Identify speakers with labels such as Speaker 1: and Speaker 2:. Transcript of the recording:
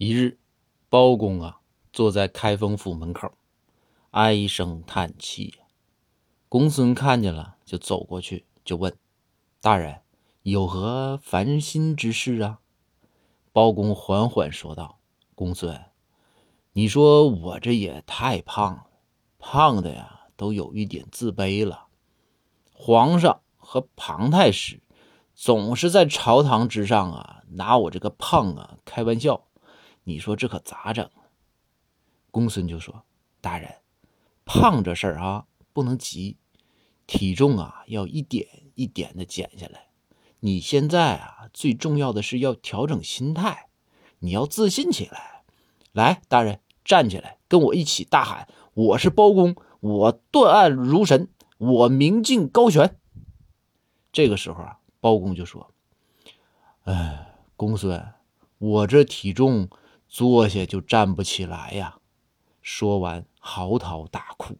Speaker 1: 一日，包公啊，坐在开封府门口，唉声叹气。公孙看见了，就走过去，就问：“大人，有何烦心之事啊？”包公缓缓说道：“公孙，你说我这也太胖了，胖的呀，都有一点自卑了。皇上和庞太师总是在朝堂之上啊，拿我这个胖啊开玩笑。”你说这可咋整？公孙就说：“大人，胖这事儿啊，不能急，体重啊要一点一点的减下来。你现在啊，最重要的是要调整心态，你要自信起来。来，大人站起来，跟我一起大喊：我是包公，我断案如神，我明镜高悬。”这个时候啊，包公就说：“哎，公孙，我这体重……”坐下就站不起来呀！说完，嚎啕大哭。